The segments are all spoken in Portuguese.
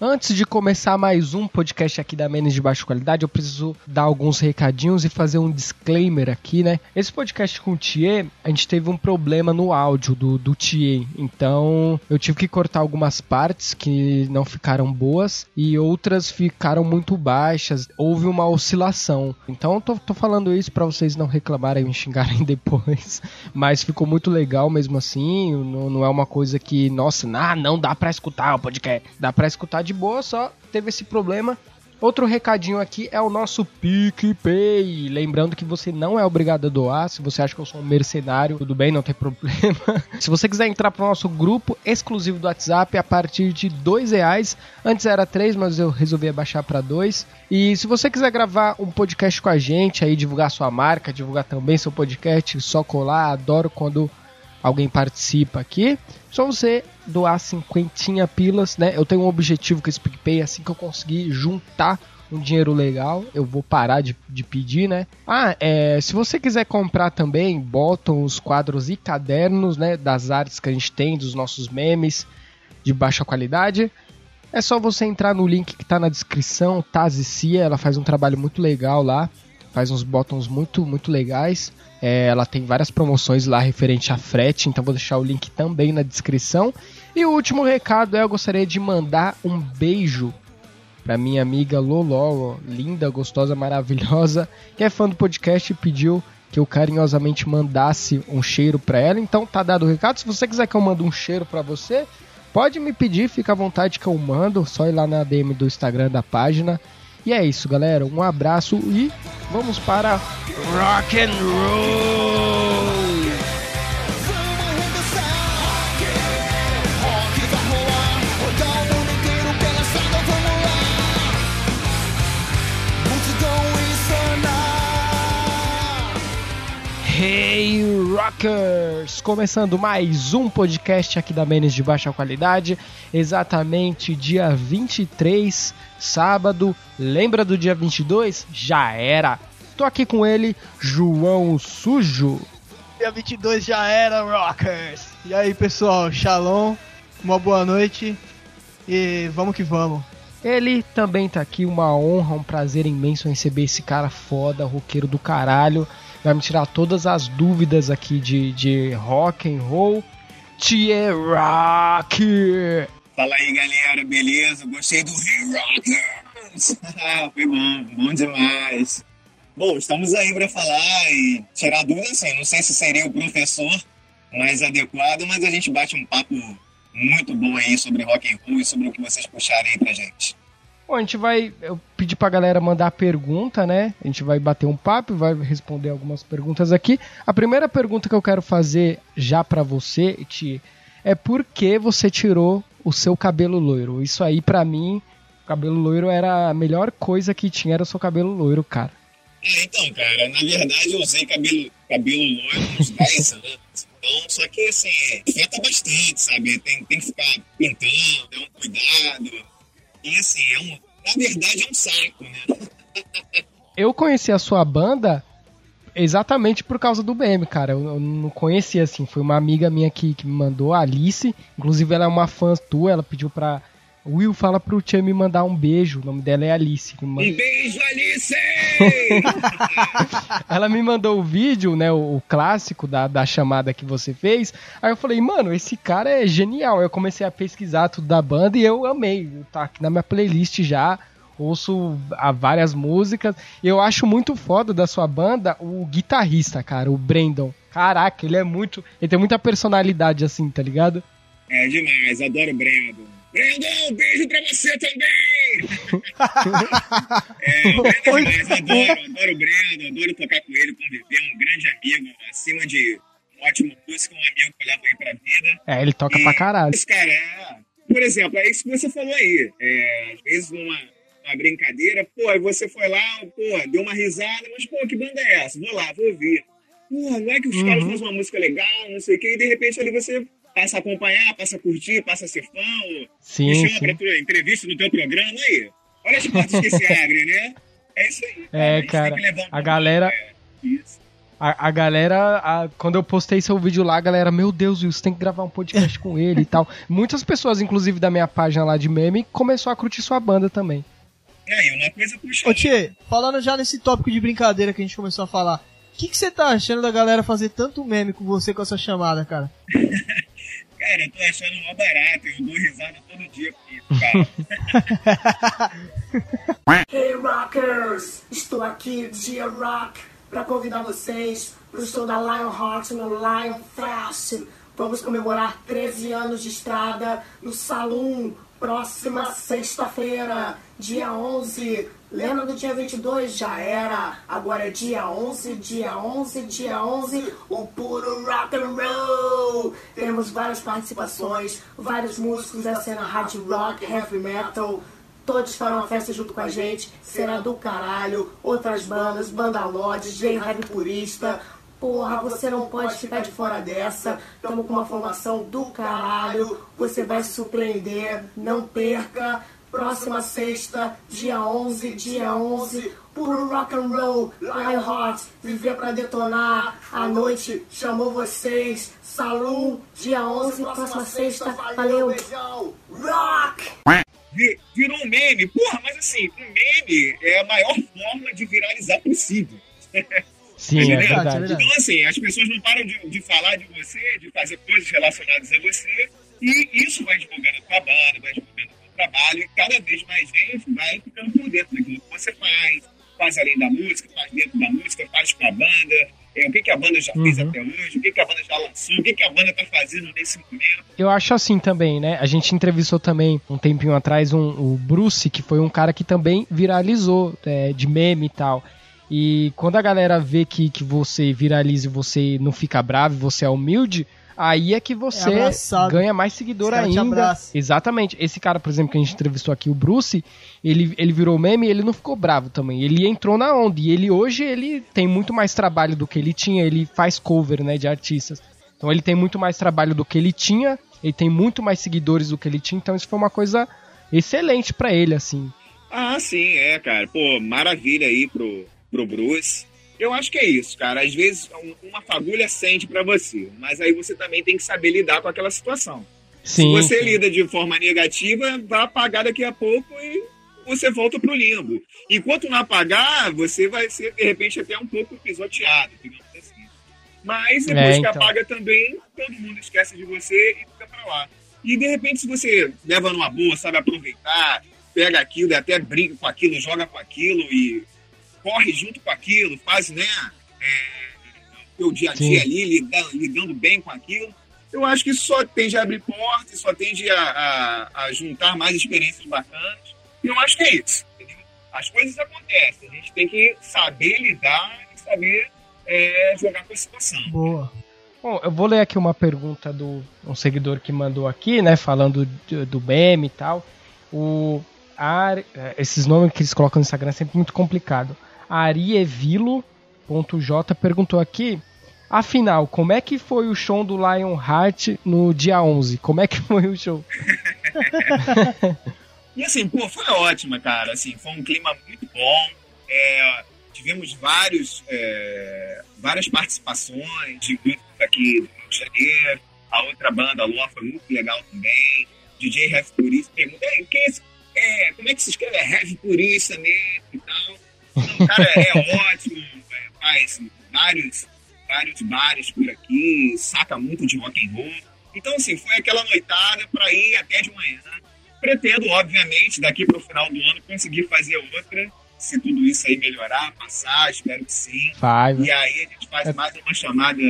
Antes de começar mais um podcast aqui da Menes de Baixa Qualidade, eu preciso dar alguns recadinhos e fazer um disclaimer aqui, né? Esse podcast com o Thier, a gente teve um problema no áudio do, do Thier, então eu tive que cortar algumas partes que não ficaram boas e outras ficaram muito baixas, houve uma oscilação. Então tô, tô falando isso para vocês não reclamarem e me xingarem depois, mas ficou muito legal mesmo assim, não, não é uma coisa que, nossa, ah, não dá para escutar o podcast, dá para escutar de boa, só teve esse problema. Outro recadinho aqui é o nosso PicPay. Lembrando que você não é obrigado a doar. Se você acha que eu sou um mercenário, tudo bem, não tem problema. Se você quiser entrar para o nosso grupo exclusivo do WhatsApp a partir de dois reais. Antes era três, mas eu resolvi abaixar para dois. E se você quiser gravar um podcast com a gente, aí divulgar sua marca, divulgar também seu podcast, só colar. Adoro quando alguém participa aqui. Só você doar cinquentinha pilas, né? Eu tenho um objetivo com esse PicPay, assim que eu conseguir juntar um dinheiro legal, eu vou parar de, de pedir, né? Ah, é, se você quiser comprar também, botam os quadros e cadernos, né? Das artes que a gente tem, dos nossos memes de baixa qualidade. É só você entrar no link que tá na descrição, Tazi Cia, ela faz um trabalho muito legal lá, faz uns botões muito, muito legais. É, ela tem várias promoções lá referente a frete, então vou deixar o link também na descrição. E o último recado é: eu gostaria de mandar um beijo para minha amiga Loló, linda, gostosa, maravilhosa, que é fã do podcast e pediu que eu carinhosamente mandasse um cheiro para ela. Então tá dado o recado. Se você quiser que eu mande um cheiro para você, pode me pedir, fica à vontade que eu mando. Só ir lá na DM do Instagram da página e é isso, galera. Um abraço e vamos para rock and roll. Hey Rockers! Começando mais um podcast aqui da Menes de baixa qualidade, exatamente dia 23, sábado. Lembra do dia 22? Já era! Tô aqui com ele, João Sujo. Dia 22 já era, Rockers! E aí, pessoal, Shalom, uma boa noite e vamos que vamos. Ele também tá aqui, uma honra, um prazer imenso receber esse cara foda, roqueiro do caralho vai me tirar todas as dúvidas aqui de, de rock and roll. Tia Rock! Fala aí galera, beleza? Gostei do Hey Rockers! Foi bom, bom demais. Bom, estamos aí para falar e tirar dúvidas, assim, não sei se seria o professor mais adequado, mas a gente bate um papo muito bom aí sobre rock and roll e sobre o que vocês puxarem aí pra gente. Bom, a gente vai. Eu pra galera mandar pergunta, né? A gente vai bater um papo vai responder algumas perguntas aqui. A primeira pergunta que eu quero fazer já para você, Ti, é por que você tirou o seu cabelo loiro? Isso aí, para mim, cabelo loiro era a melhor coisa que tinha, era o seu cabelo loiro, cara. É, então, cara, na verdade eu usei cabelo, cabelo loiro uns 10 anos. Então, só que assim, afeta bastante, sabe? Tem, tem que ficar pintando, ter um cuidado. E assim, é um, na verdade é um saco, né? eu conheci a sua banda exatamente por causa do BM, cara. Eu, eu, não conhecia assim. Foi uma amiga minha que, que me mandou, a Alice. Inclusive, ela é uma fã tua. Ela pediu pra. Will, fala pro Tia me mandar um beijo. O nome dela é Alice. Um beijo, Alice! ela me mandou o vídeo, né? O, o, clássico da, da chamada que você fez. Aí eu falei, mano, esse cara é genial. Eu comecei a pesquisar tudo da banda e eu amei. Tá aqui na minha playlist já ouço a várias músicas. Eu acho muito foda da sua banda o guitarrista, cara, o Brandon. Caraca, ele é muito. Ele tem muita personalidade assim, tá ligado? É demais, adoro o Brandon. Brandon, beijo pra você também! é, o Brandon é demais, adoro, adoro o Brandon, adoro tocar com ele, conviver, um grande amigo, acima de um ótimo músico, um amigo que eu levo aí pra vida. É, ele toca e, pra caralho. Esse cara é. Por exemplo, é isso que você falou aí. É, às vezes uma uma brincadeira, pô, aí você foi lá, pô, deu uma risada, mas, pô, que banda é essa? Vou lá, vou ouvir. Pô, não é que os uhum. caras fazem uma música legal, não sei o quê, e de repente ali você passa a acompanhar, passa a curtir, passa a ser fã, ou sim, me chama sim. pra tua entrevista no teu programa aí. Olha as portas que se abrem, né? É isso aí. É, cara, a galera... É, isso. A, a galera, a- quando eu postei seu vídeo lá, a galera, meu Deus, Will, você tem que gravar um podcast com ele e tal. Muitas pessoas, inclusive da minha página lá de meme, começou a curtir sua banda também. E aí, uma coisa puxa. Ô Tchê, falando já nesse tópico de brincadeira que a gente começou a falar, o que você tá achando da galera fazer tanto meme com você com essa chamada, cara? Cara, eu tô achando mó barato, eu dou risada todo dia com isso, cara. Hey Rockers! Estou aqui, Dia Rock, para convidar vocês para o show da Lionheart no Lion Fest. Vamos comemorar 13 anos de estrada no Saloon, próxima sexta-feira, dia 11. Lembra do dia 22? Já era. Agora é dia 11, dia 11, dia 11, o puro rock and roll. Temos várias participações, vários músicos da cena hard rock, heavy metal. Todos farão a festa junto com a gente. Será do caralho. Outras bandas, Banda Lodge, J-Heavy Purista. Porra, você não pode ficar de fora dessa. Estamos com uma formação do caralho. Você vai se surpreender. Não perca. Próxima sexta, dia 11, dia 11. Puro rock and roll, Lionheart, viver pra detonar. A noite chamou vocês. Saloon, dia 11, próxima sexta. Valeu. Rock! Vi- Virou um meme. Porra, mas assim, um meme é a maior forma de viralizar possível. Sim, é Entendeu? verdade. é verdade. Então, assim, as pessoas não param de, de falar de você, de fazer coisas relacionadas a você, e isso vai divulgando a tua banda, vai divulgando trabalho, e cada vez mais gente vai ficando por dentro daquilo que você faz, faz além da música, faz dentro da música, faz com a banda, é, o que, que a banda já fez Uhum. até hoje, o que, que a banda já lançou, o que, que a banda tá fazendo nesse momento. Eu acho assim também, né? A gente entrevistou também um tempinho atrás um, o Bruce, que foi um cara que também viralizou é, de meme e tal. E quando a galera vê que, que você viraliza e você não fica bravo, você é humilde, aí é que você abraçado. ganha mais seguidor ainda. Exatamente. Esse cara, por exemplo, que a gente entrevistou aqui, o Bruce, ele, ele virou meme e ele não ficou bravo também. Ele entrou na onda. E ele hoje ele tem muito mais trabalho do que ele tinha. Ele faz cover, né, de artistas. Então ele tem muito mais trabalho do que ele tinha. Ele tem muito mais seguidores do que ele tinha. Então isso foi uma coisa excelente pra ele, assim. Ah, sim, é, cara. Pô, maravilha aí pro, pro Bruce. Eu acho que é isso, cara. Às vezes um- uma fagulha sente pra você, mas aí você também tem que saber lidar com aquela situação. Sim. Se você lida de forma negativa, vai apagar daqui a pouco e você volta pro limbo. Enquanto não apagar, você vai ser, de repente, até um pouco pisoteado, digamos assim. Mas depois É, que então. apaga também, todo mundo esquece de você e fica pra lá. E de repente, se você leva numa boa, sabe aproveitar, pega aquilo e até brinca com aquilo, joga com aquilo e corre junto com aquilo, faz, né, é, o dia a dia Sim. ali, lidando, lidando bem com aquilo, eu acho que isso só tende a abrir portas, só tende a, a, a juntar mais experiências bacanas. E eu acho que é isso. entendeu? As coisas acontecem, a gente tem que saber lidar e saber é, jogar com a situação. Boa. Bom, eu vou ler aqui uma pergunta do um seguidor que mandou aqui, né? Falando de- do meme e tal. O Ar, eh, esses nomes que eles colocam no Instagram é sempre muito complicado. Arievilo.j perguntou aqui. Afinal, como é que foi o show do Lionheart no dia 11? Como é que foi o show? E assim, pô, foi ótima, cara. Assim, foi um clima muito bom. É, tivemos vários, é, várias participações de grupos aqui do Rio de Janeiro. A outra banda, a Lua, foi muito legal também. DJ Heavy Purista pergunta, "Ei, quem é? É, como é que se escreve? É Heavy Purista mesmo e tal. O cara é ótimo, é, faz vários, vários bares por aqui, saca muito de rock and roll. Então, assim, foi aquela noitada para ir até de manhã. Pretendo, obviamente, daqui para o final do ano conseguir fazer outra, se tudo isso aí melhorar, passar, espero que sim. Five. E aí a gente faz mais uma chamada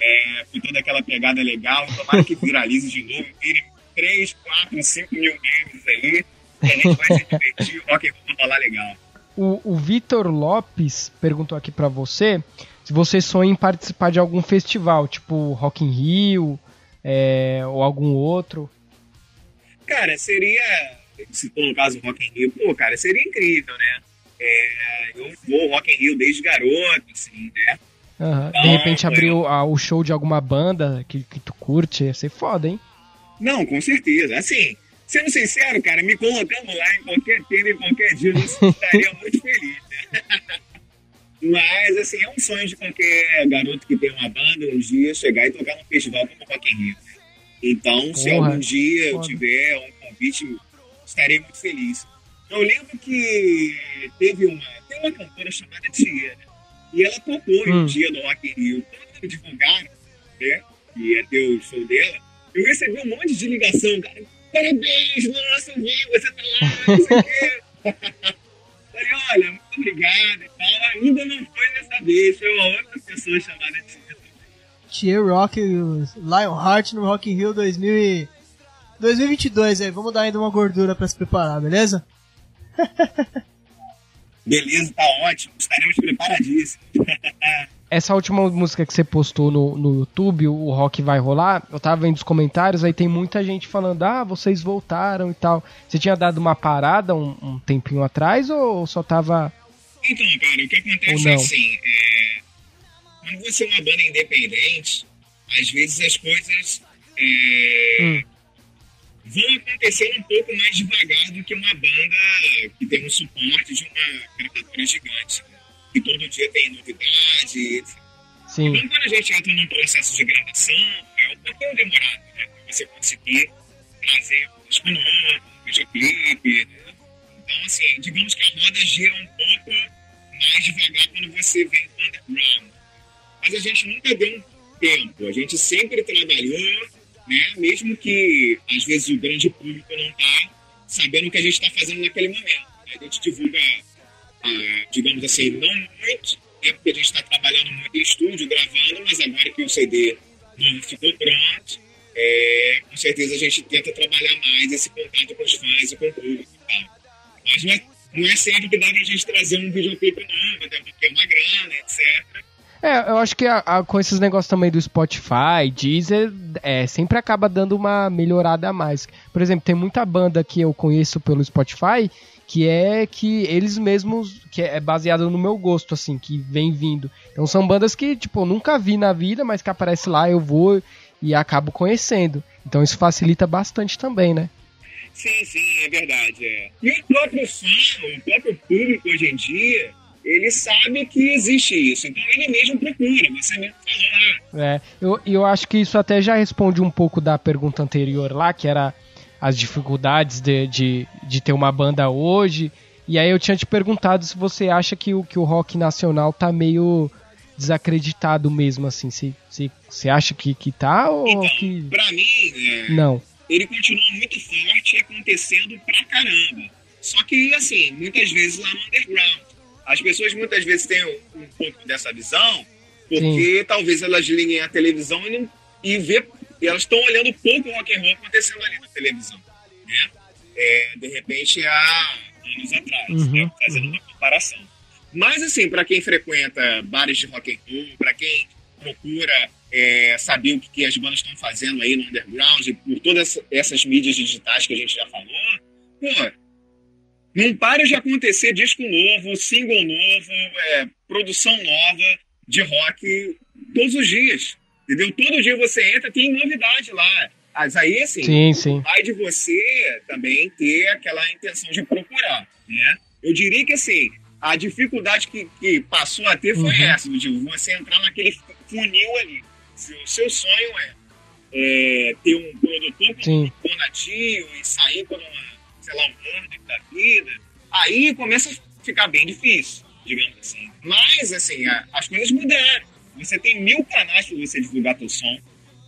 é, com toda aquela pegada legal, tomara que viralize de novo, vire 3, 4, 5 mil games aí, e a gente vai se divertir, o rock and roll rolar legal. O, o Vitor Lopes perguntou aqui pra você se você sonha em participar de algum festival, tipo Rock in Rio é, ou algum outro. Cara, seria, se for no caso do Rock in Rio, pô, cara, seria incrível, né? É, eu vou Rock in Rio desde garoto, assim, né? Aham. De Não, repente abrir o, o show de alguma banda que, que tu curte, ia ser foda, hein? Não, com certeza. Assim, sendo sincero, cara, me colocando lá em qualquer tema, em qualquer dia, eu estaria muito feliz, né? Mas, assim, é um sonho de qualquer garoto que tem uma banda um dia chegar e tocar num festival como o Rock in Rio. Então, se Porra, algum dia eu tiver um convite, estarei muito feliz. Eu lembro que teve uma, tem uma cantora chamada Tia, né? e ela tocou em um Hum. dia no Rock in Rio. Quando divulgaram, né, que ia ter o show dela, eu recebi um monte de ligação, cara. Parabéns, nossa, eu vi, você tá lá, não sei o quê. Falei, olha, muito obrigado e tal. Ainda não foi dessa vez, foi uma outra pessoa chamada Tia. Tier Rock Lionheart no Rock in Rio 2000 e... 2022 aí, vamos dar ainda uma gordura pra se preparar, beleza? Beleza, tá ótimo, estaremos preparadíssimos. Essa última música que você postou no, no YouTube, o rock vai rolar, eu tava vendo os comentários, aí tem muita gente falando, ah, vocês voltaram e tal. Você tinha dado uma parada um, um tempinho atrás ou só tava. Então, cara, o que acontece é assim, é, quando você é uma banda independente, às vezes as coisas é, Hum. vão acontecendo um pouco mais devagar do que uma banda que tem um suporte de uma gravadora gigante, que todo dia tem novidade, etc. Sim, Então, quando a gente entra num processo de gravação, é um pouquinho demorado, né? Pra você conseguir trazer um disco novo, videoclipe, né? Então, assim, digamos que a roda gira um pouco mais devagar quando você vem do underground. Mas a gente nunca deu um tempo, a gente sempre trabalhou, né? Mesmo que, às vezes, o grande público não tá sabendo o que a gente está fazendo naquele momento. A gente divulga, ah, digamos assim, não muito, né? Porque a gente está trabalhando muito em estúdio, gravando, mas agora que o CD novo ficou pronto, é, com certeza a gente tenta trabalhar mais esse contato com os fãs e com o público tal. Mas não é, não é sempre que dá pra gente trazer um videoclipe novo, até porque é uma grana, etc. É, eu acho que a- a- com esses negócios também do Spotify, Deezer, é, sempre acaba dando uma melhorada a mais. Por exemplo, tem muita banda que eu conheço pelo Spotify que é que eles mesmos, que é baseado no meu gosto, assim, que vem vindo. Então são bandas que, tipo, eu nunca vi na vida, mas que aparece lá, eu vou e acabo conhecendo. Então isso facilita bastante também, né? Sim, sim, é verdade. É. E o próprio fã, o próprio público hoje em dia, ele sabe que existe isso. Então ele mesmo procura. Você mesmo falou, ah, É, eu, eu acho que isso até já responde um pouco da pergunta anterior lá, que era as dificuldades de, de, de ter uma banda hoje. E aí eu tinha te perguntado se você acha que o, que o rock nacional tá meio desacreditado mesmo, assim. Você acha que, que tá ou então, que. pra mim, é, Não. ele continua muito forte acontecendo pra caramba. Só que, assim, muitas vezes lá no underground. As pessoas muitas vezes têm um, um pouco dessa visão, porque talvez elas liguem a televisão e, não, e vê, e elas estão olhando pouco o rock and roll acontecendo ali na televisão. Né? É, de repente, há anos atrás, Uhum, né? fazendo uma comparação. Mas, assim, para quem frequenta bares de rock and roll, para quem procura é, saber o que, que as bandas estão fazendo aí no underground, por todas essas mídias digitais que a gente já falou, pô, não para de acontecer disco novo, single novo, é, produção nova de rock todos os dias. Entendeu? Todo dia você entra, tem novidade lá. Mas aí, assim, Sim, sim. vai de você também ter aquela intenção de procurar, né? Eu diria que, assim, a dificuldade que, que passou a ter foi Uhum. essa, de você entrar naquele funil ali. Se o seu sonho é, é, ter um produtor Sim. com Bonadio e sair por uma, sei lá, um Murdoch da vida, aí começa a ficar bem difícil, digamos assim. Mas, assim, a- as coisas mudaram. Você tem mil canais para você divulgar teu som.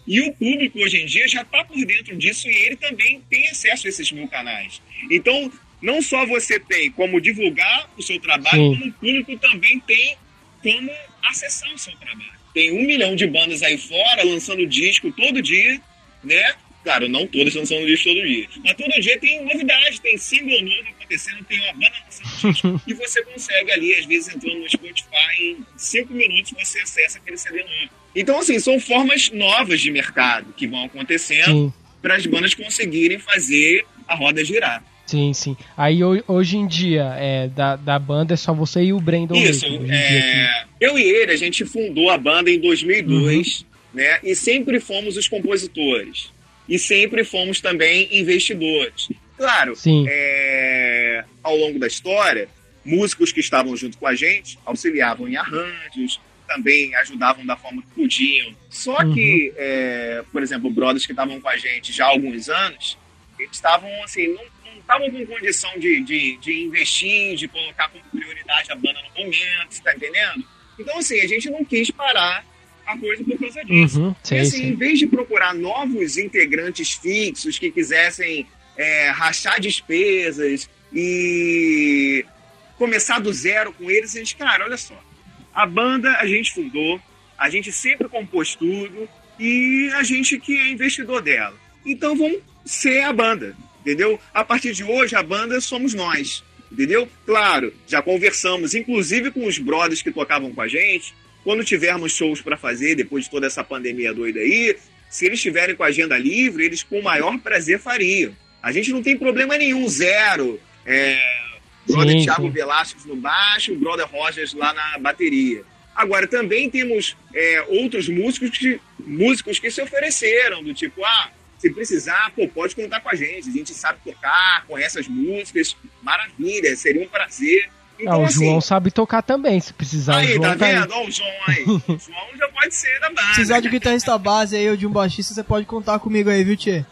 E o público hoje em dia já está por dentro disso e ele também tem acesso a esses mil canais. Então, não só você tem como divulgar o seu trabalho, Sim. como o público também tem como acessar o seu trabalho. Tem um milhão de bandas aí fora lançando disco todo dia, né? Claro, não todas lançando disco todo dia. Mas todo dia tem novidade, tem single novo acontecendo, tem uma banda lançando e você consegue ali, às vezes, entrando no Spotify, em cinco minutos você acessa aquele CD novo. Então, assim, são formas novas de mercado que vão acontecendo para as bandas conseguirem fazer a roda girar. Sim, sim. Aí ho- hoje em dia, é, da, da banda é só você e o Brandon Isso, mesmo. É, eu e ele, a gente fundou a banda em 2002, né? E sempre fomos os compositores. E sempre fomos também investidores. Claro, é, ao longo da história, músicos que estavam junto com a gente auxiliavam em arranjos, também ajudavam da forma que podiam. Só uhum. que, é, por exemplo, brothers que estavam com a gente já há alguns anos, eles estavam assim, não estavam com condição de, de, de, investir, de colocar como prioridade a banda no momento, tá entendendo? Então, assim, a gente não quis parar a coisa por causa disso. Uhum, e, assim, em vez de procurar novos integrantes fixos que quisessem é, rachar despesas e começar do zero com eles, a gente, cara, olha só, a banda a gente fundou, a gente sempre compôs tudo e a gente que é investidor dela. Então vamos ser a banda, entendeu? A partir de hoje a banda somos nós, entendeu? Claro, já conversamos, inclusive com os brothers que tocavam com a gente, quando tivermos shows para fazer depois de toda essa pandemia doida aí, se eles estiverem com a agenda livre, eles com o maior prazer fariam. A gente não tem problema nenhum, zero. É, brother sim, Thiago sim. Velasquez no baixo, brother Rogers lá na bateria. Agora, também temos é, outros músicos que, músicos que se ofereceram, do tipo, ah, se precisar, pô, pode contar com a gente. A gente sabe tocar, conhece as músicas, maravilha, seria um prazer. Então, ah, o assim, João sabe tocar também, se precisar. Aí, tá, tá vendo? Olha o João aí. o João já pode ser da base. Se precisar de guitarrista base aí ou de um baixista, você pode contar comigo aí, viu, Tchê?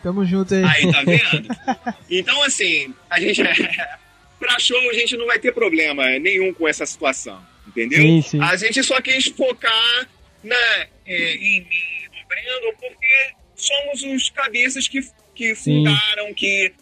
Tamo junto aí. Aí, tá vendo? Então, assim, a gente. pra show, a gente não vai ter problema nenhum com essa situação. Entendeu? Sim, sim. A gente só quis focar na, é, em mim e no Breno, porque somos os cabeças que, que fundaram, que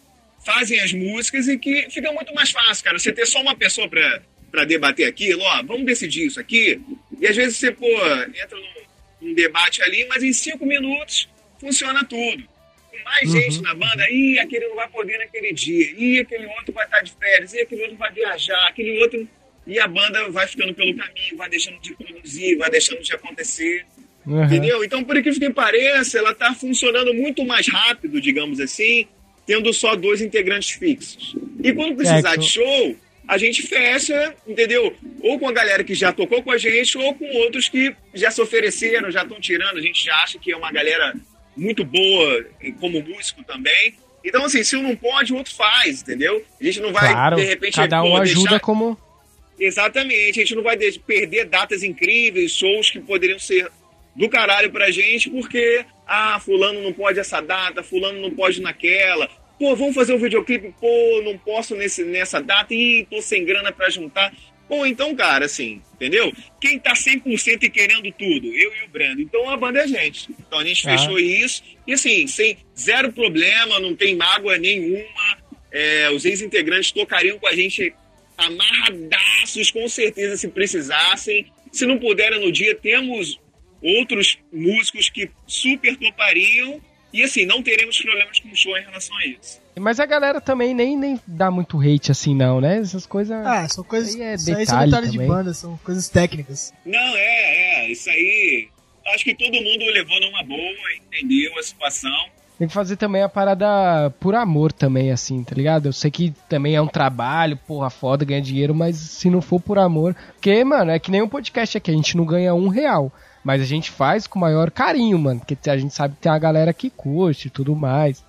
fazem as músicas e que fica muito mais fácil, cara. Você ter só uma pessoa pra, pra debater aquilo, ó, vamos decidir isso aqui. E às vezes você, pô, entra num, num debate ali, mas em cinco minutos funciona tudo. Com mais uhum. gente na banda, ih, aquele não vai poder naquele dia, ih, aquele outro vai estar de férias, ih, aquele outro vai viajar, aquele outro. E a banda vai ficando pelo caminho, vai deixando de produzir, vai deixando de acontecer. Uhum. Entendeu? Então, por incrível que pareça, ela está funcionando muito mais rápido, digamos assim, tendo só dois integrantes fixos. E quando precisar de show, a gente fecha, entendeu? Ou com a galera que já tocou com a gente, ou com outros que já se ofereceram, já estão tirando. A gente já acha que é uma galera muito boa como músico também. Então, assim, se um não pode, o outro faz, entendeu? A gente não vai, claro, de repente, cada um ajuda deixar... como. Exatamente, a gente não vai perder datas incríveis, shows que poderiam ser do caralho pra gente, porque, ah, fulano não pode essa data, fulano não pode naquela. Pô, vamos fazer um videoclipe, pô, não posso nesse, nessa data, ih, tô sem grana pra juntar. Pô, então, cara, assim, entendeu? Quem tá 100% e querendo tudo? Eu e o Brando. Então a banda é a gente. Então a gente ah. fechou isso. E assim, sem zero problema, não tem mágoa nenhuma. É, os ex-integrantes tocariam com a gente amarradaços, com certeza, se precisassem. Se não puderem no dia, temos outros músicos que super topariam e assim, não teremos problemas com o show em relação a isso. Mas a galera também nem, nem dá muito hate assim, não, né? Essas coisas. Ah, são coisas. Aí é isso aí são detalhes de banda, são coisas técnicas. Não, é, é. Isso aí. Acho que todo mundo levou numa boa, entendeu a situação. Tem que fazer também a parada por amor também, assim, tá ligado? Eu sei que também é um trabalho, porra, foda, ganhar dinheiro, mas se não for por amor. Porque, mano, é que nem um podcast aqui, a gente não ganha um real. Mas a gente faz com maior carinho, mano. Porque a gente sabe que tem a galera que curte e tudo mais.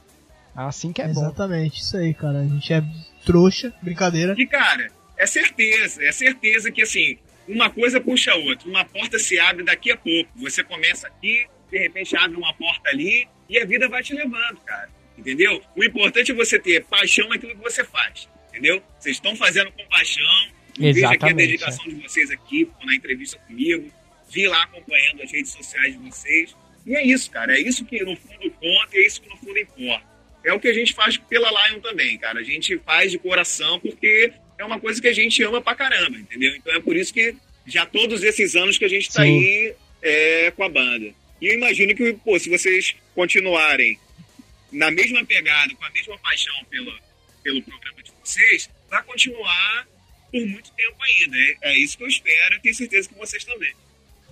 Assim que é Exatamente, bom. Exatamente, isso aí, cara. A gente é trouxa, brincadeira. E, cara, é certeza, é certeza que, assim, uma coisa puxa a outra. Uma porta se abre daqui a pouco. Você começa aqui, de repente abre uma porta ali e a vida vai te levando, cara. Entendeu? O importante é você ter paixão naquilo que você faz. Entendeu? Vocês estão fazendo com paixão. Veja aqui a dedicação é. de vocês aqui na entrevista comigo vi lá acompanhando as redes sociais de vocês. E é isso, cara. É isso que no fundo conta e é isso que no fundo importa. É o que a gente faz pela Lion também, cara. A gente faz de coração porque é uma coisa que a gente ama pra caramba, entendeu? Então é por isso que já todos esses anos que a gente tá Sim. aí é, com a banda. E eu imagino que, pô, se vocês continuarem na mesma pegada, com a mesma paixão pelo, pelo programa de vocês, vai continuar por muito tempo ainda. É, é isso que eu espero e tenho certeza que vocês também.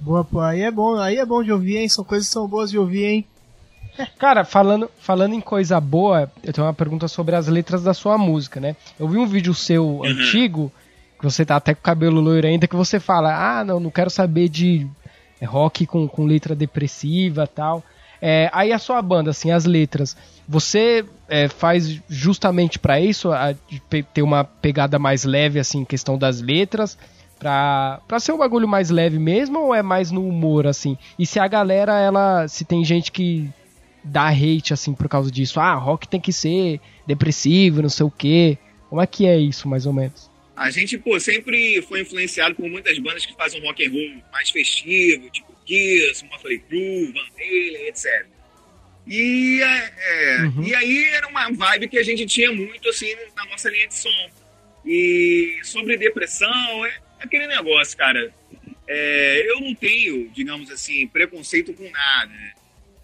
Boa, pô, aí é bom, aí é bom de ouvir, hein? São coisas que são boas de ouvir, hein? Cara, falando, falando em coisa boa, eu tenho uma pergunta sobre as letras da sua música, né? Eu vi um vídeo seu uhum. antigo, que você tá até com o cabelo loiro ainda, que você fala, ah, não, não quero saber de rock com, com letra depressiva tal. É, aí a sua banda, assim, as letras, você é, faz justamente para isso, a, ter uma pegada mais leve, assim, questão das letras, pra, pra ser um bagulho mais leve mesmo, ou é mais no humor, assim? E se a galera, ela, se tem gente que dá hate, assim, por causa disso, ah, rock tem que ser depressivo, não sei o quê, como é que é isso, mais ou menos? A gente, pô, sempre foi influenciado por muitas bandas que fazem um rock and roll mais festivo, tipo Kiss, Motley Crue, Van Halen, etc. E, é, é, uhum. e aí era uma vibe que a gente tinha muito, assim, na nossa linha de som. E sobre depressão, é aquele negócio, cara. É, eu não tenho, digamos assim, preconceito com nada.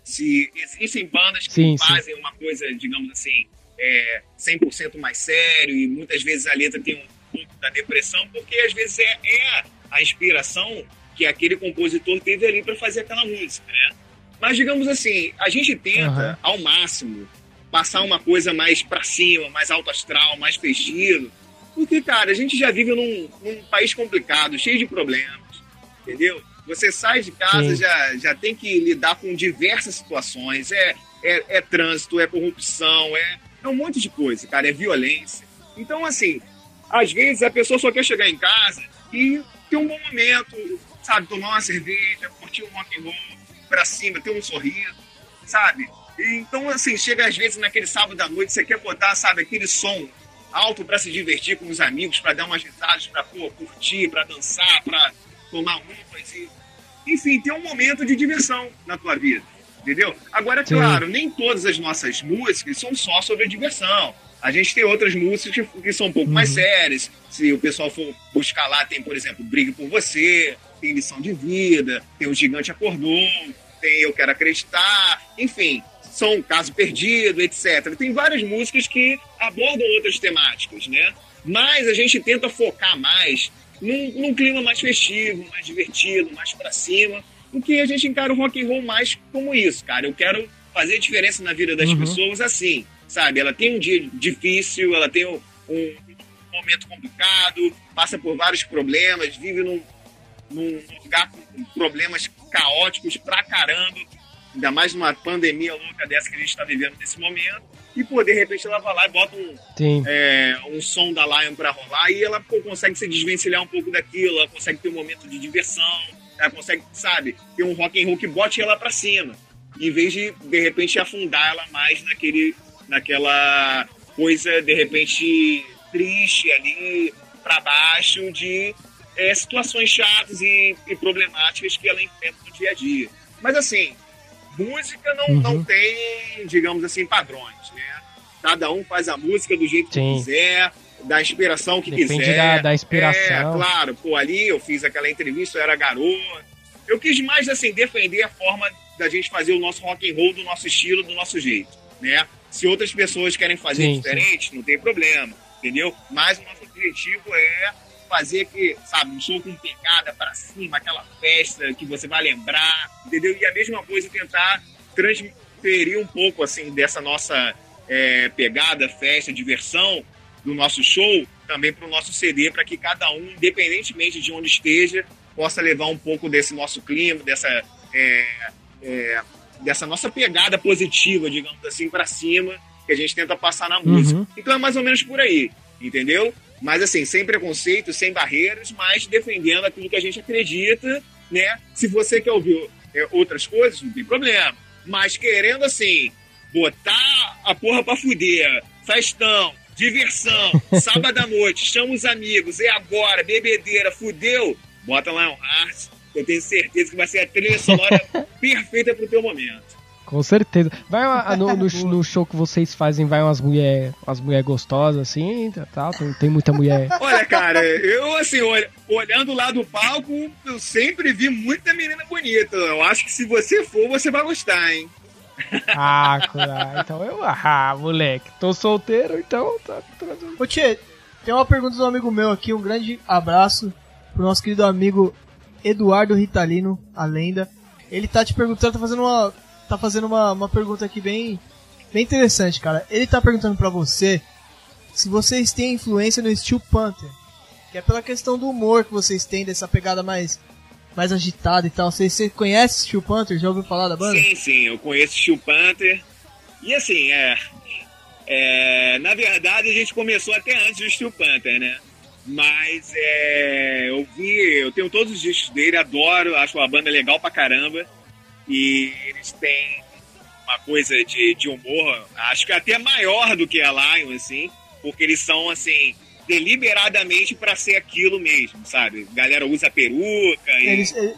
Se existem bandas que sim, fazem sim. uma coisa, digamos assim, é, 100% mais sério e muitas vezes a letra tem um pouco da depressão, porque às vezes é, é a inspiração que aquele compositor teve ali para fazer aquela música, né? Mas digamos assim, a gente tenta uhum. ao máximo passar uma coisa mais para cima, mais alto astral, mais festivo, porque cara, a gente já vive num, num país complicado, cheio de problemas, entendeu? Você sai de casa, já, já tem que lidar com diversas situações. É, é, é trânsito, é corrupção, é, é um monte de coisa, cara, é violência. Então, assim, às vezes a pessoa só quer chegar em casa e ter um bom momento, sabe? Tomar uma cerveja, curtir um rock and roll pra cima, ter um sorriso, sabe? Então, assim, chega às vezes naquele sábado à noite, você quer botar, sabe, aquele som alto para se divertir com os amigos, para dar umas risadas, para curtir, para dançar, para tomar umas e enfim, ter um momento de diversão na tua vida entendeu? Agora, Sim. claro, nem todas as nossas músicas são só sobre a diversão. A gente tem outras músicas que são um pouco uhum. mais sérias. Se o pessoal for buscar lá, tem, por exemplo, Brigue por Você, tem Lição de Vida, tem O Gigante Acordou, tem Eu Quero Acreditar, enfim, são Caso Perdido, etc. Tem várias músicas que abordam outras temáticas, né? Mas a gente tenta focar mais num, num clima mais festivo, mais divertido, mais para cima, em que a gente encara o rock and roll mais como isso, cara. Eu quero fazer diferença na vida das uhum. pessoas assim, sabe? Ela tem um dia difícil, ela tem um, um, momento complicado, passa por vários problemas, vive num, num lugar com problemas caóticos pra caramba, ainda mais numa pandemia louca dessa que a gente está vivendo nesse momento. E, pô, de repente ela vai lá e bota um, é, um som da Lion pra rolar e ela pô, consegue se desvencilhar um pouco daquilo, ela consegue ter um momento de diversão, ela consegue, sabe, ter um rock and roll que bote ela para cima, em vez de de repente afundar ela mais naquele, naquela coisa de repente triste ali para baixo de é, situações chatas e, e, problemáticas que ela enfrenta no dia a dia. Mas assim, música não, uhum. não tem, digamos assim, padrões, né? Cada um faz a música do jeito Sim. que quiser, da inspiração que Depende quiser. Da, da inspiração. É, claro, pô, ali eu fiz aquela entrevista, eu era garoto. Eu quis mais, assim, defender a forma da gente fazer o nosso rock and roll do nosso estilo, do nosso jeito, né? Se outras pessoas querem fazer sim, diferente, sim. não tem problema, entendeu? Mas o nosso objetivo é fazer que, sabe, um show com pegada para cima, aquela festa que você vai lembrar, entendeu? E a mesma coisa tentar transferir um pouco, assim, dessa nossa é, pegada, festa, diversão do nosso show também para o nosso CD, para que cada um, independentemente de onde esteja, possa levar um pouco desse nosso clima, dessa, é, é, dessa nossa pegada positiva, digamos assim, para cima, que a gente tenta passar na música. Uhum. Então é mais ou menos por aí, entendeu? Mas assim, sem preconceito, sem barreiras, mas defendendo aquilo que a gente acredita, né? Se você quer ouvir é, outras coisas, não tem problema. Mas querendo assim, botar a porra pra fuder, festão, diversão, sábado à noite, chama os amigos, é agora, bebedeira, fudeu, bota lá um Heart, eu tenho certeza que vai ser a trilha sonora perfeita pro teu momento. Com certeza. Vai uma, no, no, no, show que vocês fazem, vai umas mulher, umas mulher gostosas assim, tal, tem, tem muita mulher. Olha, cara, eu assim, olha, olhando lá do palco, eu sempre vi muita menina bonita. Eu acho que se você for, você vai gostar, hein? Ah, cura. Então eu. Ah, moleque. Tô solteiro, então tá trazendo. Ô, Tchê, tem uma pergunta do amigo meu aqui. Um grande abraço pro nosso querido amigo Eduardo Ritalino, a lenda. Ele tá te perguntando, tá fazendo uma. Tá fazendo uma, uma pergunta aqui bem. Bem interessante, cara. Ele tá perguntando pra você se vocês têm influência no Steel Panther. Que é pela questão do humor que vocês têm, dessa pegada mais mais agitada e tal. Você, você conhece Steel Panther? Já ouviu falar da banda? Sim, sim, eu conheço Steel Panther. E assim, é, é, Na verdade, a gente começou até antes do Steel Panther, né? Mas é, eu vi, eu tenho todos os discos dele, adoro, acho a banda legal pra caramba. E eles têm uma coisa de, de humor, acho que até maior do que a Lion, assim, porque eles são, assim, deliberadamente para ser aquilo mesmo, sabe? A galera usa peruca e. Eles, é,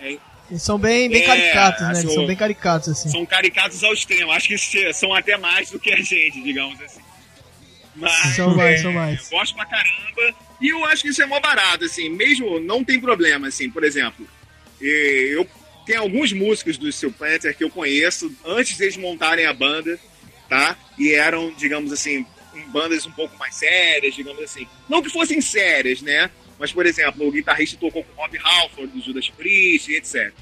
é, eles são bem, bem é, caricatos, né? Eles são bem caricatos, assim. São caricatos ao extremo. Acho que são até mais do que a gente, digamos assim. Mas, são mais, é, são mais. Eu gosto pra caramba. E eu acho que isso é mó barato, assim. Mesmo não tem problema, assim. Por exemplo, eu tenho alguns músicos do Steel Panther que eu conheço antes deles montarem a banda, tá? E eram, digamos assim, bandas um pouco mais sérias, digamos assim. Não que fossem sérias, né? Mas, por exemplo, o guitarrista tocou com Rob Halford, do Judas Priest, etc.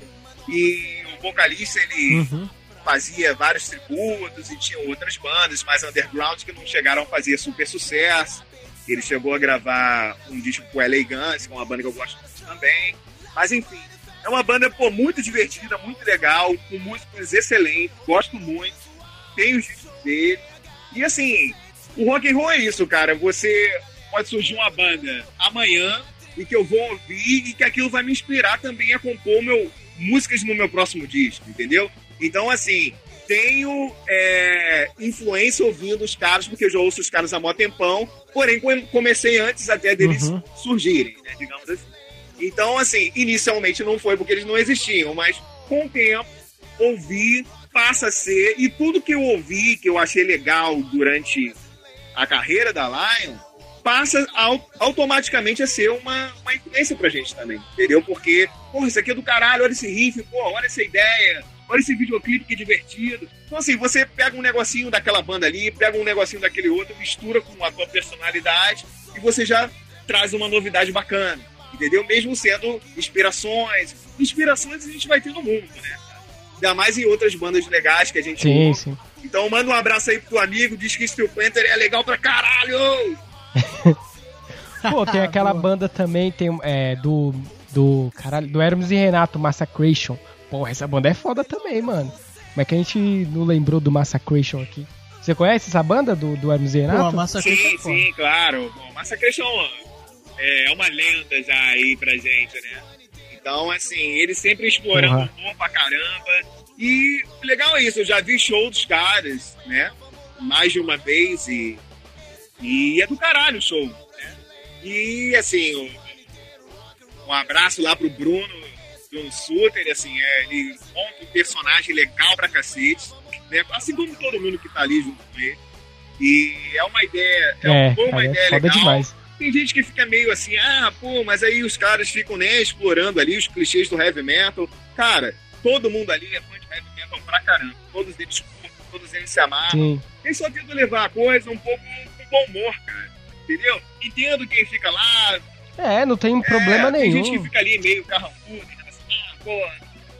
E o vocalista, ele uhum. fazia vários tributos e tinha outras bandas mais underground que não chegaram a fazer super sucesso. Ele chegou a gravar um disco com o LA Guns, que é uma banda que eu gosto muito também. Mas, enfim, é uma banda pô, muito divertida, muito legal, com músicos excelentes, gosto muito. Tenho os discos dele. E, assim, o rock and roll é isso, cara. Você pode surgir uma banda amanhã e que eu vou ouvir e que aquilo vai me inspirar também a compor meu, músicas no meu próximo disco, entendeu? Então, assim, tenho é, influência ouvindo os caras, porque eu já ouço os caras há mó tempão, porém comecei antes até deles uhum. surgirem, né, digamos assim. Então, assim, inicialmente não foi porque eles não existiam, mas com o tempo, ouvi, passa a ser, e tudo que eu ouvi, que eu achei legal durante a carreira da Lion passa automaticamente a ser uma, uma influência pra gente também, entendeu? Porque, porra, isso aqui é do caralho, olha esse riff, pô, olha essa ideia, olha esse videoclipe que divertido. Então, assim, você pega um negocinho daquela banda ali, pega um negocinho daquele outro, mistura com a tua personalidade e você já traz uma novidade bacana, entendeu? Mesmo sendo inspirações. Inspirações a gente vai ter no mundo, né? Ainda mais em outras bandas legais que a gente sim, sim. Então manda um abraço aí pro teu amigo, diz que Steel Panther é legal pra caralho! Pô, tem aquela banda também, tem é, do. Do. Caralho, do Hermes e Renato, Massacration. Pô, essa banda é foda também, mano. Como é que a gente não lembrou do Massacration aqui? Você conhece essa banda do, do Hermes e Renato? Pô, Massacration, sim, sim, claro. Bom, Massacration é uma lenda já aí pra gente, né? Então, assim, eles sempre explorando o bom pra caramba. E legal é isso, eu já vi show dos caras, né? Mais de uma vez e, e é do caralho o show. Né? E assim, um, um abraço lá pro Bruno, Bruno Suter, assim, é, ele monta um personagem legal pra cacete, né? Assim como todo mundo que tá ali junto com ele. E é uma ideia, é, é uma, uma é ideia legal. Demais. Tem gente que fica meio assim, ah, pô, mas aí os caras ficam né, explorando ali os clichês do heavy metal. Cara, todo mundo ali é fã de heavy metal pra caramba. Todos eles curtem, todos eles se amarram. Eles só tentam levar a coisa um pouco com bom humor, cara. Entendeu? Entendo quem fica lá. É, não tem problema é, nenhum. Tem gente que fica ali meio carrancudo, assim, ah, pô,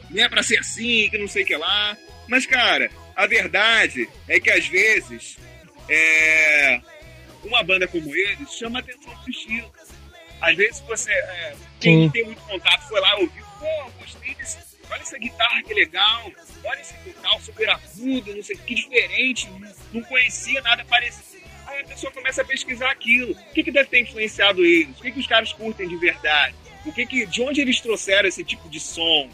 não é pra ser assim, que não sei o que lá. Mas, cara, a verdade é que às vezes é, uma banda como eles chama a atenção do estilo. Às vezes você, é, quem tem muito contato, foi lá ouvir, pô, gostei desse olha essa guitarra que legal, olha esse vocal super agudo, não sei que diferente, não conhecia nada parecido. Aí a pessoa começa a pesquisar aquilo. O que, que deve ter influenciado eles? O que, que os caras curtem de verdade? O que que, de onde eles trouxeram esse tipo de som?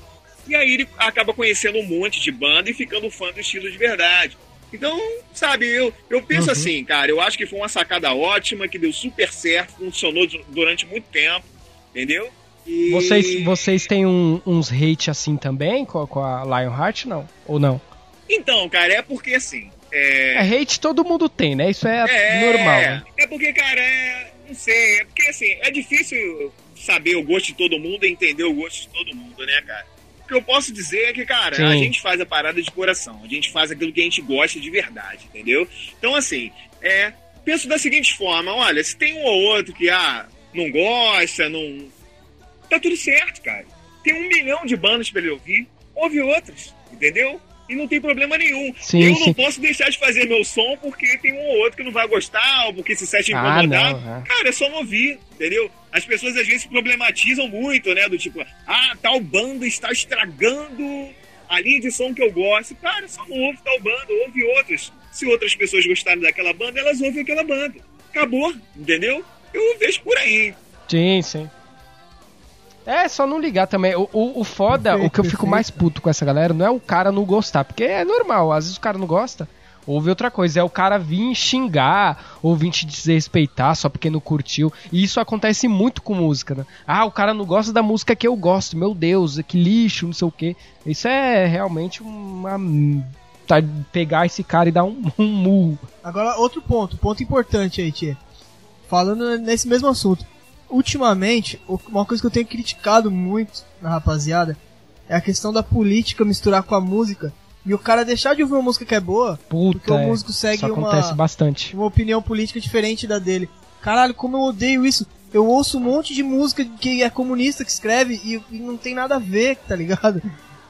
E aí ele acaba conhecendo um monte de banda e ficando fã do estilo de verdade. Então, sabe, eu, eu penso uhum. assim, cara, eu acho que foi uma sacada ótima, que deu super certo, funcionou durante muito tempo, entendeu? E... Vocês, vocês têm um, uns hate assim também com, com a Lionheart, não? Ou não? Então, cara, é porque assim. É... é hate todo mundo tem, né? Isso é, é normal. Né? É porque, cara, é... não sei. É porque assim, é difícil saber o gosto de todo mundo e entender o gosto de todo mundo, né, cara? O que eu posso dizer é que, cara, Sim. a gente faz a parada de coração. A gente faz aquilo que a gente gosta de verdade, entendeu? Então, assim, é. Penso da seguinte forma: olha, se tem um ou outro que, ah, não gosta, não tá tudo certo, cara. Tem um milhão de bandas para ele ouvir, ouve outras, entendeu? E não tem problema nenhum. Sim, eu sim. não posso deixar de fazer meu som porque tem um ou outro que não vai gostar, ou porque se sente Ah, incomodado. não, é. Cara, é só não ouvir, entendeu? As pessoas às vezes problematizam muito, né? Do tipo, ah, tal banda está estragando a linha de som que eu gosto. Cara, só não ouve tal banda, ouve outras. Se outras pessoas gostarem daquela banda, elas ouvem aquela banda. Acabou, entendeu? Eu vejo por aí. Sim, sim. É, só não ligar também. O, o, o foda, Perfeito, o que eu fico perfeito. mais puto com essa galera não é o cara não gostar, porque é normal, às vezes o cara não gosta, ouve outra coisa. É o cara vir xingar ou vir te desrespeitar só porque não curtiu. E isso acontece muito com música, né? Ah, o cara não gosta da música que eu gosto, meu Deus, que lixo, não sei o quê. Isso é realmente uma. Tá, pegar esse cara e dar um, um murro. Agora, outro ponto, ponto importante aí, Tia. Falando nesse mesmo assunto. Ultimamente, uma coisa que eu tenho criticado muito na rapaziada é a questão da política misturar com a música e o cara deixar de ouvir uma música que é boa porque Puta, o é, músico segue uma, bastante. uma opinião política diferente da dele. Caralho, como eu odeio isso. Eu ouço um monte de música que é comunista que escreve e, e não tem nada a ver, tá ligado?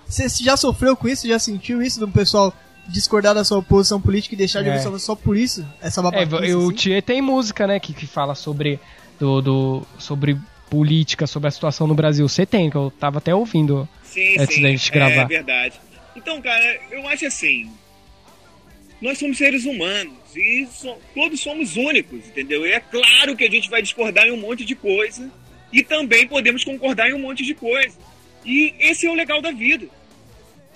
Você já sofreu com isso? Já sentiu isso do pessoal discordar da sua posição política e deixar de É. ouvir só, só por isso? Essa É, babaquice, o assim? Thier tem música, né, que, que fala sobre do, do- sobre política, sobre a situação no Brasil. Você tem, que eu tava até ouvindo. Sim, Antes sim. da gente gravar. É verdade. Então, cara, eu acho assim. Nós somos seres humanos e so- todos somos únicos, entendeu? E é claro que a gente vai discordar em um monte de coisa e também podemos concordar em um monte de coisa. E esse é o legal da vida.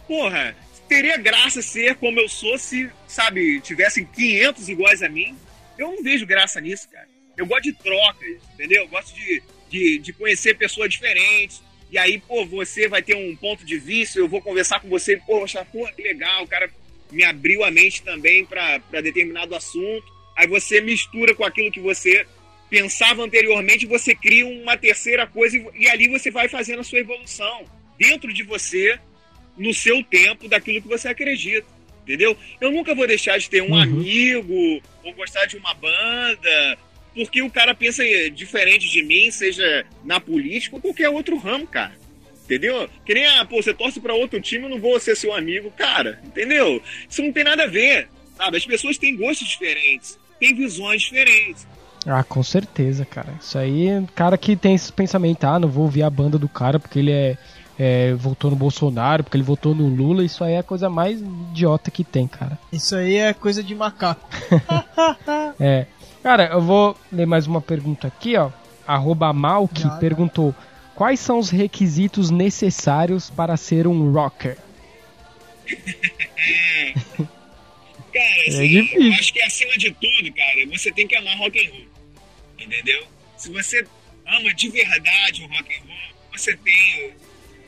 Porra, teria graça ser como eu sou se, sabe, tivessem 500 iguais a mim. Eu não vejo graça nisso, cara. Eu gosto de trocas, entendeu? Eu gosto de, de, de conhecer pessoas diferentes. E aí, pô, você vai ter um ponto de vista, eu vou conversar com você, pô, achar, pô, que legal, o cara me abriu a mente também para determinado assunto. Aí você mistura com aquilo que você pensava anteriormente, você cria uma terceira coisa e, e ali você vai fazendo a sua evolução dentro de você, no seu tempo, daquilo que você acredita. Entendeu? Eu nunca vou deixar de ter um Uhum. amigo ou gostar de uma banda, porque o cara pensa diferente de mim, seja na política ou qualquer outro ramo, cara. Entendeu? Que nem, ah, pô, você torce pra outro time, eu não vou ser seu amigo, cara. Entendeu? Isso não tem nada a ver, sabe? As pessoas têm gostos diferentes, têm visões diferentes. Ah, com certeza, cara. Isso aí, cara que tem esse pensamento, ah, não vou ouvir a banda do cara porque ele é, é, votou no Bolsonaro, porque ele votou no Lula, isso aí é a coisa mais idiota que tem, cara. Isso aí é coisa de macaco. É. Cara, eu vou ler mais uma pergunta aqui, ó. Arroba Malk Já, já. perguntou: Quais são os requisitos necessários para ser um rocker? Cara, assim, difícil. eu acho que acima de tudo, cara, você tem que amar rock and roll. Entendeu? Se você ama de verdade o rock and roll, você tem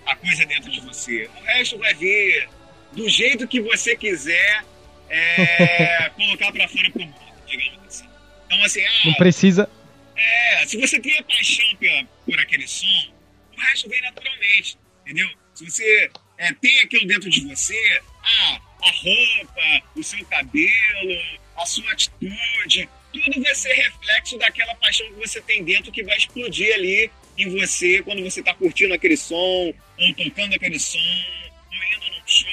a coisa dentro de você. O resto vai vir do jeito que você quiser é, colocar pra fora pro mundo, digamos assim. Então, assim, ah, Não precisa. é, se você tem a paixão pela, por aquele som, o resto vem naturalmente, entendeu? Se você é, tem aquilo dentro de você, ah, a roupa, o seu cabelo, a sua atitude, tudo vai ser reflexo daquela paixão que você tem dentro que vai explodir ali em você quando você está curtindo aquele som, ou tocando aquele som, ou indo num show,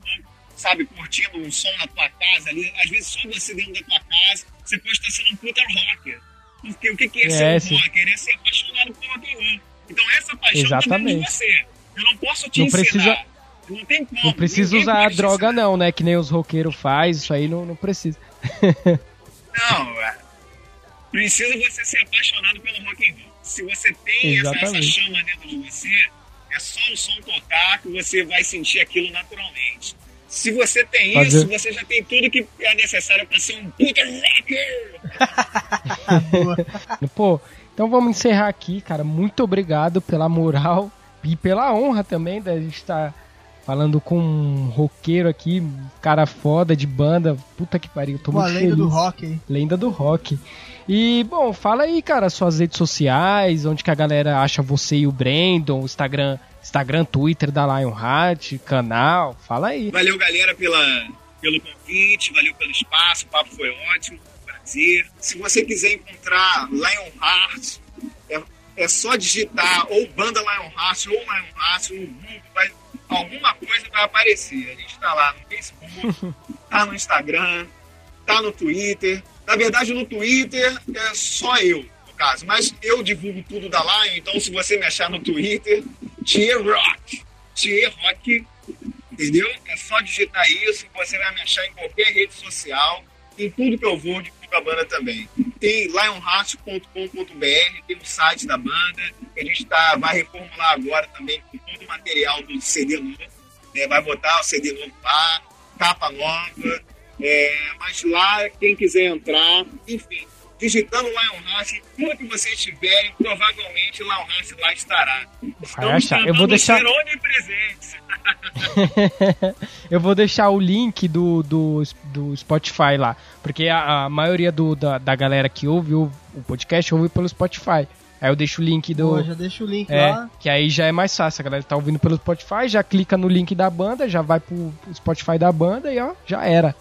ou, sabe, curtindo um som na tua casa ali. Às vezes só você dentro da tua casa, você pode estar sendo um puta rocker. Porque o que que é, É, ser um sim. rocker? É ser apaixonado por rock and roll. Então essa paixão tá dentro de Exatamente. você. Eu não posso te Não ensinar. precisa- Não tem como. Não precisa usar droga, ensinar. não, né? Que nem os roqueiros faz, isso aí não, não precisa. Não, é. precisa você ser apaixonado pelo rock and roll. Se você tem essa, essa chama dentro de você, é só o som tocar que você vai sentir aquilo naturalmente. Se você tem Fazer- isso, você já tem tudo que é necessário para ser um puta. Pô, então vamos encerrar aqui, cara. Muito obrigado pela moral e pela honra também da gente estar falando com um roqueiro aqui, um cara foda de banda. Puta que pariu, tô Uma muito lenda feliz. do rock aí. Lenda do rock. E, bom, fala aí, cara, suas redes sociais, onde que a galera acha você e o Brandon, Instagram, Instagram, Twitter da Lionheart, canal, fala aí. Valeu, galera, pela, pelo convite, valeu pelo espaço, o papo foi ótimo, prazer. Se você quiser encontrar Lionheart, é, é só digitar ou banda Lionheart ou Lionheart no Google, vai alguma coisa vai aparecer. A gente tá lá no Facebook, tá no Instagram, tá no Twitter. Na verdade, no Twitter é só eu, no caso. Mas eu divulgo tudo da Lion, então se você me achar no Twitter, Tier Rock. Tier Rock, entendeu? É só digitar isso, você vai me achar em qualquer rede social. Em tudo que eu vou, divulgo a banda também. Tem lionheart.com.br, tem o site da banda, a gente tá, vai reformular agora também com todo o material do CD novo. Né? Vai botar o CD novo lá, capa nova. É, mas lá, quem quiser entrar, enfim, digitando Lionheart, tudo que vocês tiverem, provavelmente Lionheart lá estará. Vai achar. Eu vou deixar. ser onipresentes. eu vou deixar o link do, do, do Spotify lá. Porque a, a maioria do, da, da galera que ouve o, o podcast ouve pelo Spotify. Aí eu deixo o link do. Pô, já deixa o link É, lá. que aí já é mais fácil. A galera tá ouvindo pelo Spotify, já clica no link da banda, já vai pro pro Spotify da banda e ó, já era.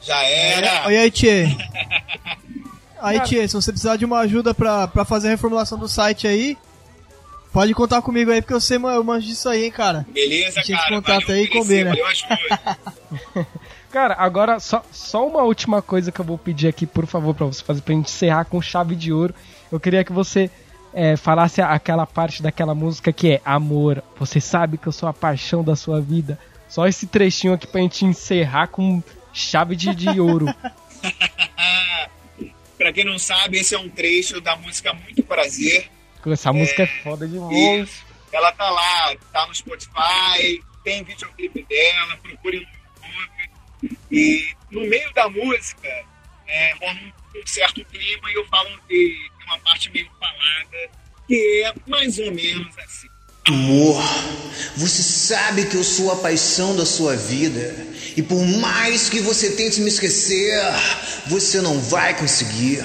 Já era. Oi, aí, Tchê. Aí, Tchê, se você precisar de uma ajuda pra, pra fazer a reformulação do site aí, pode contar comigo aí, porque eu sei, eu manjo disso aí, hein, cara. Beleza, A gente cara. contato valeu, aí e valeu ajuda. Cara, agora só, só uma última coisa que eu vou pedir aqui, por favor, pra você fazer pra gente encerrar com chave de ouro. Eu queria que você é, falasse aquela parte daquela música que é Amor, você sabe que eu sou a paixão da sua vida. Só esse trechinho aqui pra gente encerrar com chave de, de ouro. pra quem não sabe, esse é um trecho da música Muito Prazer. Essa música é foda demais. Ela tá lá, tá no Spotify, tem videoclipe dela, procure no YouTube. E no meio da música, é, rola um, certo clima e eu falo tem uma parte meio falada, que é mais ou menos assim. Amor, você sabe que eu sou a paixão da sua vida. E por mais que você tente me esquecer, você não vai conseguir.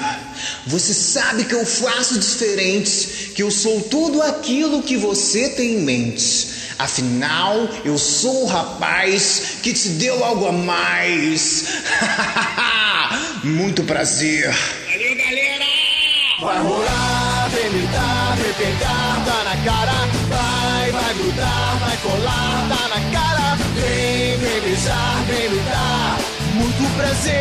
Você sabe que eu faço diferente, que eu sou tudo aquilo que você tem em mente. Afinal, eu sou o rapaz que te deu algo a mais. Muito prazer. Valeu, galera! Vai rolar, pegar, tá na cara. Vai, vai grudar, vai colar, tá na cara. Vem, vem beijar, vem me dar muito prazer.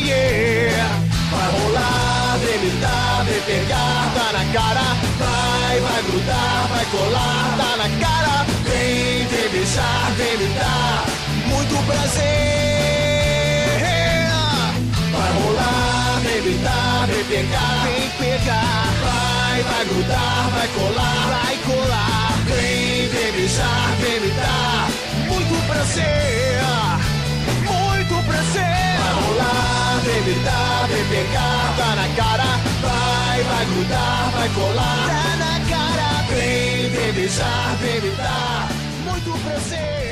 Yeah. Vai rolar, vem me dar, vem pegar, tá na cara. Vai, vai grudar, vai colar, tá na cara. Vem, vem beijar, vem me dar muito prazer. Vem vem pegar, vem pegar. Vai, vai grudar, vai colar, vai colar. Vem, vem beijar, vem me dar muito prazer, muito prazer. Vai rolar, vem me dar, vem pegar, tá na cara. Vai, vai grudar, vai colar, tá na cara. Vem, vem beijar, vem me dar muito prazer.